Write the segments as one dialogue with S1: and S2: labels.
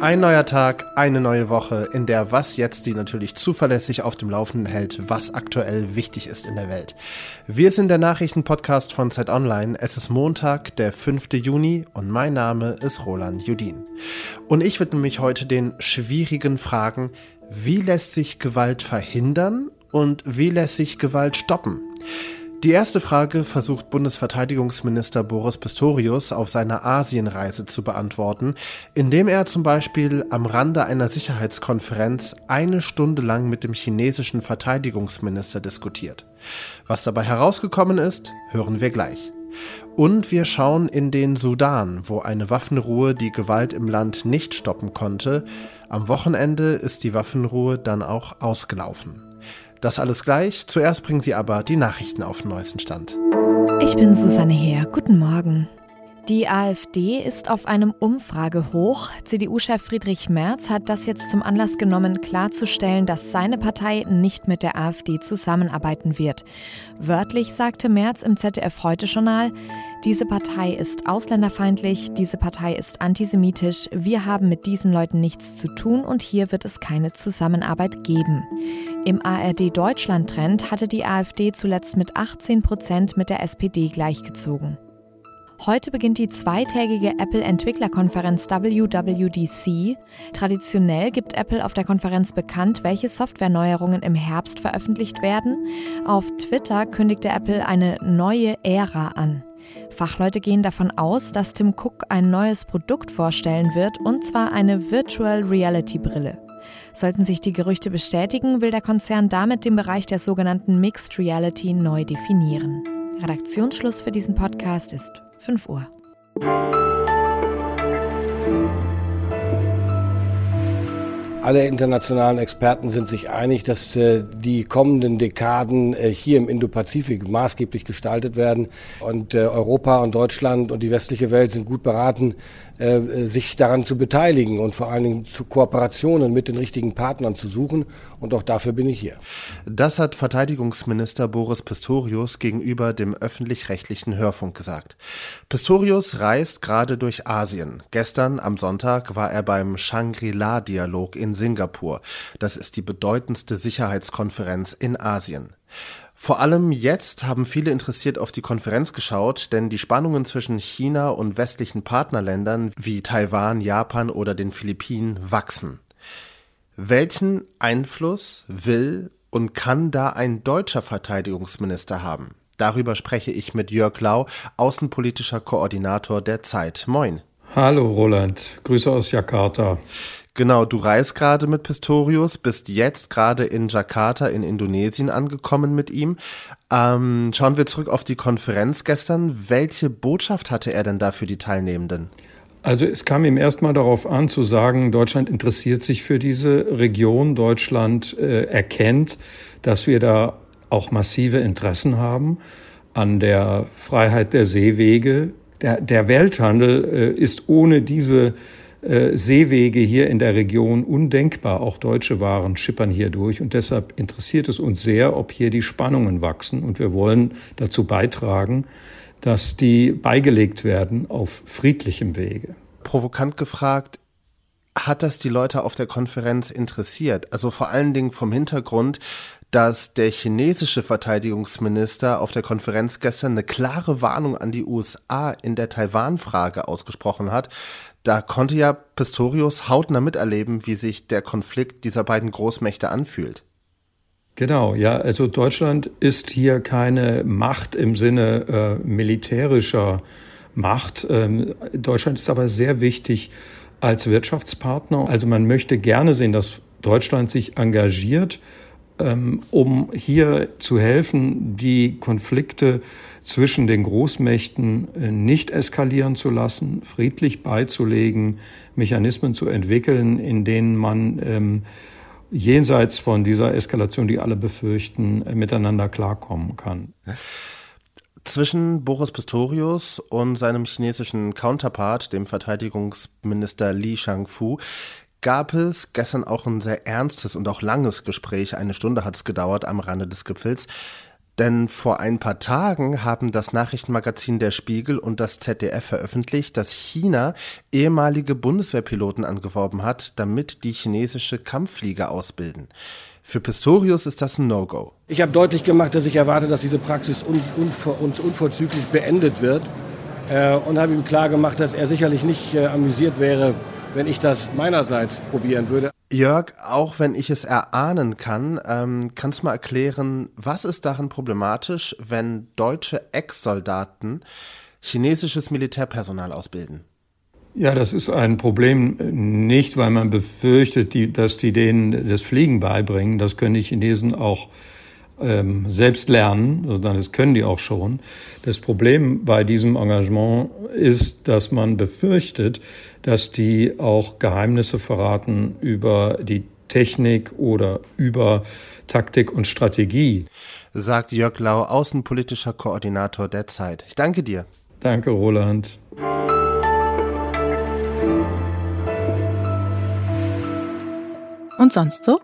S1: Ein neuer Tag, eine neue Woche, in der Was jetzt Sie natürlich zuverlässig auf dem Laufenden hält, was aktuell wichtig ist in der Welt. Wir sind der Nachrichtenpodcast von Zeit Online. Es ist Montag, der 5. Juni und mein Name ist Roland Judin. Und ich widme mich heute den schwierigen Fragen, wie lässt sich Gewalt verhindern und wie lässt sich Gewalt stoppen? Die erste Frage versucht Bundesverteidigungsminister Boris Pistorius auf seiner Asienreise zu beantworten, indem er zum Beispiel am Rande einer Sicherheitskonferenz eine Stunde lang mit dem chinesischen Verteidigungsminister diskutiert. Was dabei herausgekommen ist, hören wir gleich. Und wir schauen in den Sudan, wo eine Waffenruhe die Gewalt im Land nicht stoppen konnte. Am Wochenende ist die Waffenruhe dann auch ausgelaufen. Das alles gleich. Zuerst bringen Sie aber die Nachrichten auf den neuesten Stand.
S2: Ich bin Susanne Heer. Guten Morgen. Die AfD ist auf einem Umfragehoch. CDU-Chef Friedrich Merz hat das jetzt zum Anlass genommen, klarzustellen, dass seine Partei nicht mit der AfD zusammenarbeiten wird. Wörtlich sagte Merz im ZDF Heute Journal, diese Partei ist ausländerfeindlich, diese Partei ist antisemitisch, wir haben mit diesen Leuten nichts zu tun und hier wird es keine Zusammenarbeit geben. Im ARD Deutschland-Trend hatte die AfD zuletzt mit 18 Prozent mit der SPD gleichgezogen. Heute beginnt die zweitägige Apple-Entwicklerkonferenz WWDC. Traditionell gibt Apple auf der Konferenz bekannt, welche Softwareneuerungen im Herbst veröffentlicht werden. Auf Twitter kündigte Apple eine neue Ära an. Fachleute gehen davon aus, dass Tim Cook ein neues Produkt vorstellen wird, und zwar eine Virtual Reality Brille. Sollten sich die Gerüchte bestätigen, will der Konzern damit den Bereich der sogenannten Mixed Reality neu definieren. Redaktionsschluss für diesen Podcast ist 5 Uhr.
S3: Alle internationalen Experten sind sich einig, dass äh, die kommenden Dekaden äh, hier im Indopazifik maßgeblich gestaltet werden. Und äh, Europa und Deutschland und die westliche Welt sind gut beraten, äh, sich daran zu beteiligen und vor allen Dingen zu Kooperationen mit den richtigen Partnern zu suchen. Und auch dafür bin ich hier.
S1: Das hat Verteidigungsminister Boris Pistorius gegenüber dem öffentlich-rechtlichen Hörfunk gesagt. Pistorius reist gerade durch Asien. Gestern am Sonntag war er beim Shangri-La-Dialog in Singapur. Das ist die bedeutendste Sicherheitskonferenz in Asien. Vor allem jetzt haben viele interessiert auf die Konferenz geschaut, denn die Spannungen zwischen China und westlichen Partnerländern wie Taiwan, Japan oder den Philippinen wachsen. Welchen Einfluss will und kann da ein deutscher Verteidigungsminister haben? Darüber spreche ich mit Jörg Lau, außenpolitischer Koordinator der Zeit. Moin.
S4: Hallo Roland, Grüße aus Jakarta.
S1: Genau, du reist gerade mit Pistorius, bist jetzt gerade in Jakarta in Indonesien angekommen mit ihm. Ähm, schauen wir zurück auf die Konferenz gestern. Welche Botschaft hatte er denn da für die Teilnehmenden?
S4: Also es kam ihm erstmal darauf an zu sagen, Deutschland interessiert sich für diese Region. Deutschland äh, erkennt, dass wir da auch massive Interessen haben an der Freiheit der Seewege. Der, der Welthandel äh, ist ohne diese äh, Seewege hier in der Region undenkbar. Auch deutsche Waren schippern hier durch. Und deshalb interessiert es uns sehr, ob hier die Spannungen wachsen. Und wir wollen dazu beitragen, dass die beigelegt werden auf friedlichem Wege.
S1: Provokant gefragt, hat das die Leute auf der Konferenz interessiert? Also vor allen Dingen vom Hintergrund, dass der chinesische Verteidigungsminister auf der Konferenz gestern eine klare Warnung an die USA in der Taiwan-Frage ausgesprochen hat, da konnte ja Pistorius hautnah miterleben, wie sich der Konflikt dieser beiden Großmächte anfühlt.
S4: Genau, ja, also Deutschland ist hier keine Macht im Sinne äh, militärischer Macht. Ähm, Deutschland ist aber sehr wichtig als Wirtschaftspartner. Also man möchte gerne sehen, dass Deutschland sich engagiert, ähm, um hier zu helfen, die Konflikte zwischen den Großmächten äh, nicht eskalieren zu lassen, friedlich beizulegen, Mechanismen zu entwickeln, in denen man ähm, jenseits von dieser Eskalation, die alle befürchten, äh, miteinander klarkommen kann.
S1: Zwischen Boris Pistorius und seinem chinesischen Counterpart, dem Verteidigungsminister Li Shangfu, gab es gestern auch ein sehr ernstes und auch langes Gespräch. Eine Stunde hat es gedauert am Rande des Gipfels. Denn vor ein paar Tagen haben das Nachrichtenmagazin Der Spiegel und das ZDF veröffentlicht, dass China ehemalige Bundeswehrpiloten angeworben hat, damit die chinesische Kampfflieger ausbilden. Für Pistorius ist das ein No-Go.
S3: Ich habe deutlich gemacht, dass ich erwarte, dass diese Praxis un unvor uns unverzüglich beendet wird äh, und habe ihm klar gemacht, dass er sicherlich nicht äh, amüsiert wäre, wenn ich das meinerseits probieren würde.
S1: Jörg, auch wenn ich es erahnen kann, ähm, kannst du mal erklären, was ist darin problematisch, wenn deutsche Ex-Soldaten chinesisches Militärpersonal ausbilden?
S4: Ja, das ist ein Problem nicht, weil man befürchtet, die, dass die denen das Fliegen beibringen. Das können die Chinesen auch ähm, selbst lernen, sondern das können die auch schon. Das Problem bei diesem Engagement ist, dass man befürchtet, dass die auch Geheimnisse verraten über die Technik oder über Taktik und Strategie.
S1: Sagt Jörg Lau, außenpolitischer Koordinator der Zeit. Ich danke dir.
S4: Danke, Roland.
S2: Und sonst so?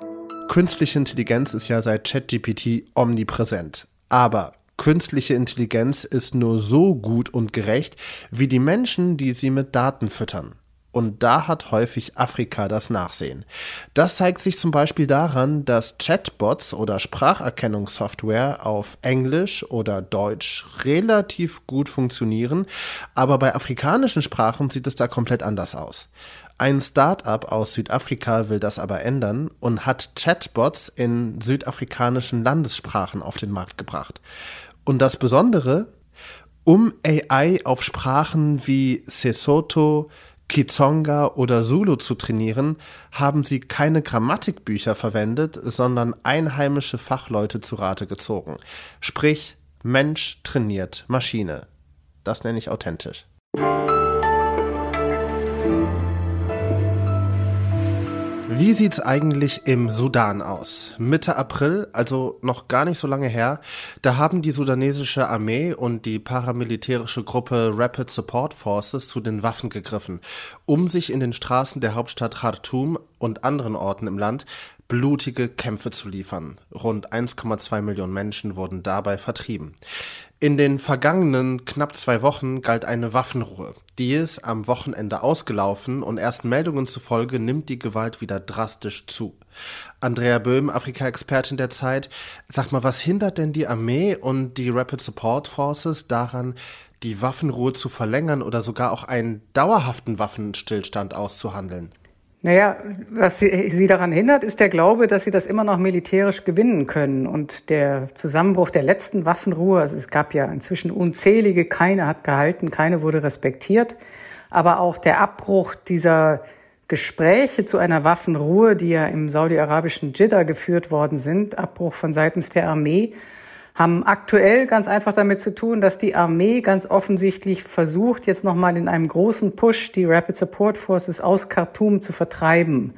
S1: Künstliche Intelligenz ist ja seit ChatGPT omnipräsent. Aber künstliche Intelligenz ist nur so gut und gerecht wie die Menschen, die sie mit Daten füttern. Und da hat häufig Afrika das Nachsehen. Das zeigt sich zum Beispiel daran, dass Chatbots oder Spracherkennungssoftware auf Englisch oder Deutsch relativ gut funktionieren, aber bei afrikanischen Sprachen sieht es da komplett anders aus. Ein Start-up aus Südafrika will das aber ändern und hat Chatbots in südafrikanischen Landessprachen auf den Markt gebracht. Und das Besondere, um AI auf Sprachen wie Sesotho, Kizonga oder Zulu zu trainieren, haben sie keine Grammatikbücher verwendet, sondern einheimische Fachleute zu Rate gezogen. Sprich, Mensch trainiert Maschine. Das nenne ich authentisch. Wie sieht's eigentlich im Sudan aus? Mitte April, also noch gar nicht so lange her, da haben die sudanesische Armee und die paramilitärische Gruppe Rapid Support Forces zu den Waffen gegriffen, um sich in den Straßen der Hauptstadt Khartoum und anderen Orten im Land blutige Kämpfe zu liefern. Rund 1,2 Millionen Menschen wurden dabei vertrieben. In den vergangenen knapp zwei Wochen galt eine Waffenruhe. Die ist am Wochenende ausgelaufen und ersten Meldungen zufolge nimmt die Gewalt wieder drastisch zu. Andrea Böhm, Afrika-Expertin der Zeit, sag mal, was hindert denn die Armee und die Rapid Support Forces daran, die Waffenruhe zu verlängern oder sogar auch einen dauerhaften Waffenstillstand auszuhandeln?
S5: Naja, was sie, sie, daran hindert, ist der Glaube, dass sie das immer noch militärisch gewinnen können. Und der Zusammenbruch der letzten Waffenruhe, also es gab ja inzwischen unzählige, keine hat gehalten, keine wurde respektiert. Aber auch der Abbruch dieser Gespräche zu einer Waffenruhe, die ja im saudi-arabischen Jeddah geführt worden sind, Abbruch von seitens der Armee, haben aktuell ganz einfach damit zu tun, dass die Armee ganz offensichtlich versucht, jetzt nochmal in einem großen Push die Rapid Support Forces aus Khartoum zu vertreiben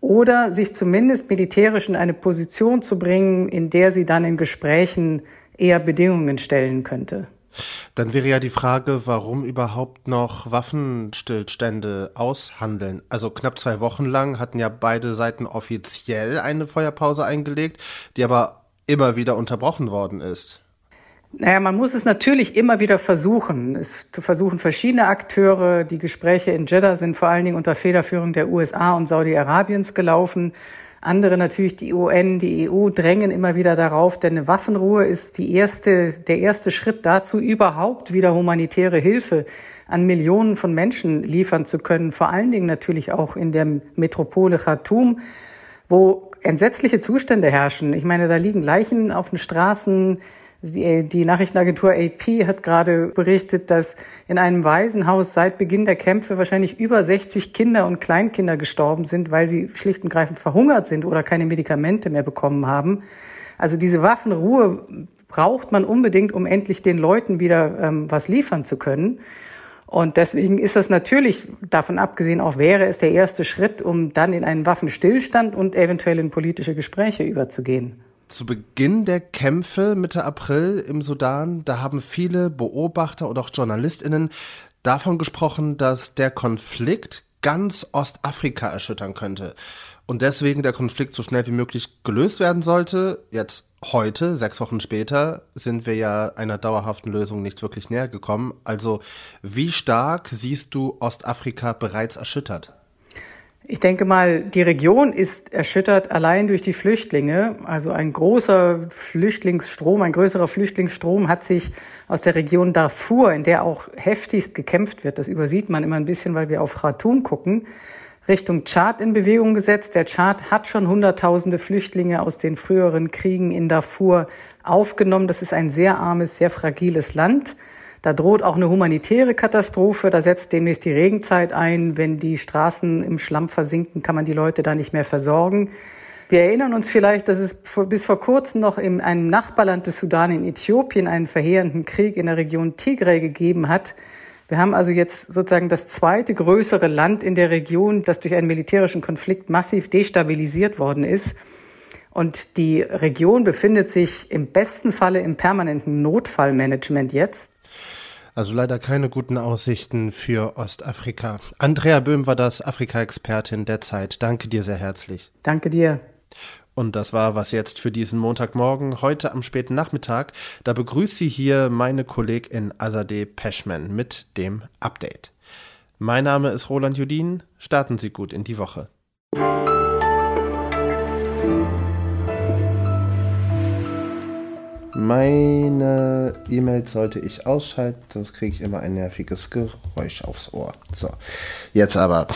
S5: oder sich zumindest militärisch in eine Position zu bringen, in der sie dann in Gesprächen eher Bedingungen stellen könnte.
S1: Dann wäre ja die Frage, warum überhaupt noch Waffenstillstände aushandeln. Also knapp zwei Wochen lang hatten ja beide Seiten offiziell eine Feuerpause eingelegt, die aber immer wieder unterbrochen worden ist?
S5: Naja, man muss es natürlich immer wieder versuchen. Es versuchen verschiedene Akteure. Die Gespräche in Jeddah sind vor allen Dingen unter Federführung der USA und Saudi-Arabiens gelaufen. Andere natürlich die UN, die EU drängen immer wieder darauf, denn eine Waffenruhe ist die erste, der erste Schritt dazu, überhaupt wieder humanitäre Hilfe an Millionen von Menschen liefern zu können. Vor allen Dingen natürlich auch in der Metropole Khartoum, wo entsetzliche Zustände herrschen. Ich meine, da liegen Leichen auf den Straßen. Die Nachrichtenagentur AP hat gerade berichtet, dass in einem Waisenhaus seit Beginn der Kämpfe wahrscheinlich über 60 Kinder und Kleinkinder gestorben sind, weil sie schlicht und greifend verhungert sind oder keine Medikamente mehr bekommen haben. Also diese Waffenruhe braucht man unbedingt, um endlich den Leuten wieder ähm, was liefern zu können. Und deswegen ist das natürlich, davon abgesehen auch wäre es der erste Schritt, um dann in einen Waffenstillstand und eventuell in politische Gespräche überzugehen.
S1: Zu Beginn der Kämpfe Mitte April im Sudan, da haben viele Beobachter und auch Journalistinnen davon gesprochen, dass der Konflikt ganz Ostafrika erschüttern könnte und deswegen der Konflikt so schnell wie möglich gelöst werden sollte. Jetzt heute, sechs Wochen später, sind wir ja einer dauerhaften Lösung nicht wirklich näher gekommen. Also wie stark siehst du Ostafrika bereits erschüttert?
S5: Ich denke mal, die Region ist erschüttert allein durch die Flüchtlinge. Also ein großer Flüchtlingsstrom, ein größerer Flüchtlingsstrom hat sich aus der Region Darfur, in der auch heftigst gekämpft wird, das übersieht man immer ein bisschen, weil wir auf Khartoum gucken, Richtung Tschad in Bewegung gesetzt. Der Tschad hat schon Hunderttausende Flüchtlinge aus den früheren Kriegen in Darfur aufgenommen. Das ist ein sehr armes, sehr fragiles Land. Da droht auch eine humanitäre Katastrophe. Da setzt demnächst die Regenzeit ein. Wenn die Straßen im Schlamm versinken, kann man die Leute da nicht mehr versorgen. Wir erinnern uns vielleicht, dass es bis vor kurzem noch in einem Nachbarland des Sudan in Äthiopien einen verheerenden Krieg in der Region Tigray gegeben hat. Wir haben also jetzt sozusagen das zweite größere Land in der Region, das durch einen militärischen Konflikt massiv destabilisiert worden ist. Und die Region befindet sich im besten Falle im permanenten Notfallmanagement jetzt.
S1: Also leider keine guten Aussichten für Ostafrika. Andrea Böhm war das Afrika-Expertin der Zeit. Danke dir sehr herzlich.
S5: Danke dir.
S1: Und das war was jetzt für diesen Montagmorgen. Heute am späten Nachmittag, da begrüßt sie hier meine Kollegin Azadeh Peschman mit dem Update. Mein Name ist Roland Judin. Starten Sie gut in die Woche. Meine E-Mails sollte ich ausschalten, sonst kriege ich immer ein nerviges Geräusch aufs Ohr. So, jetzt aber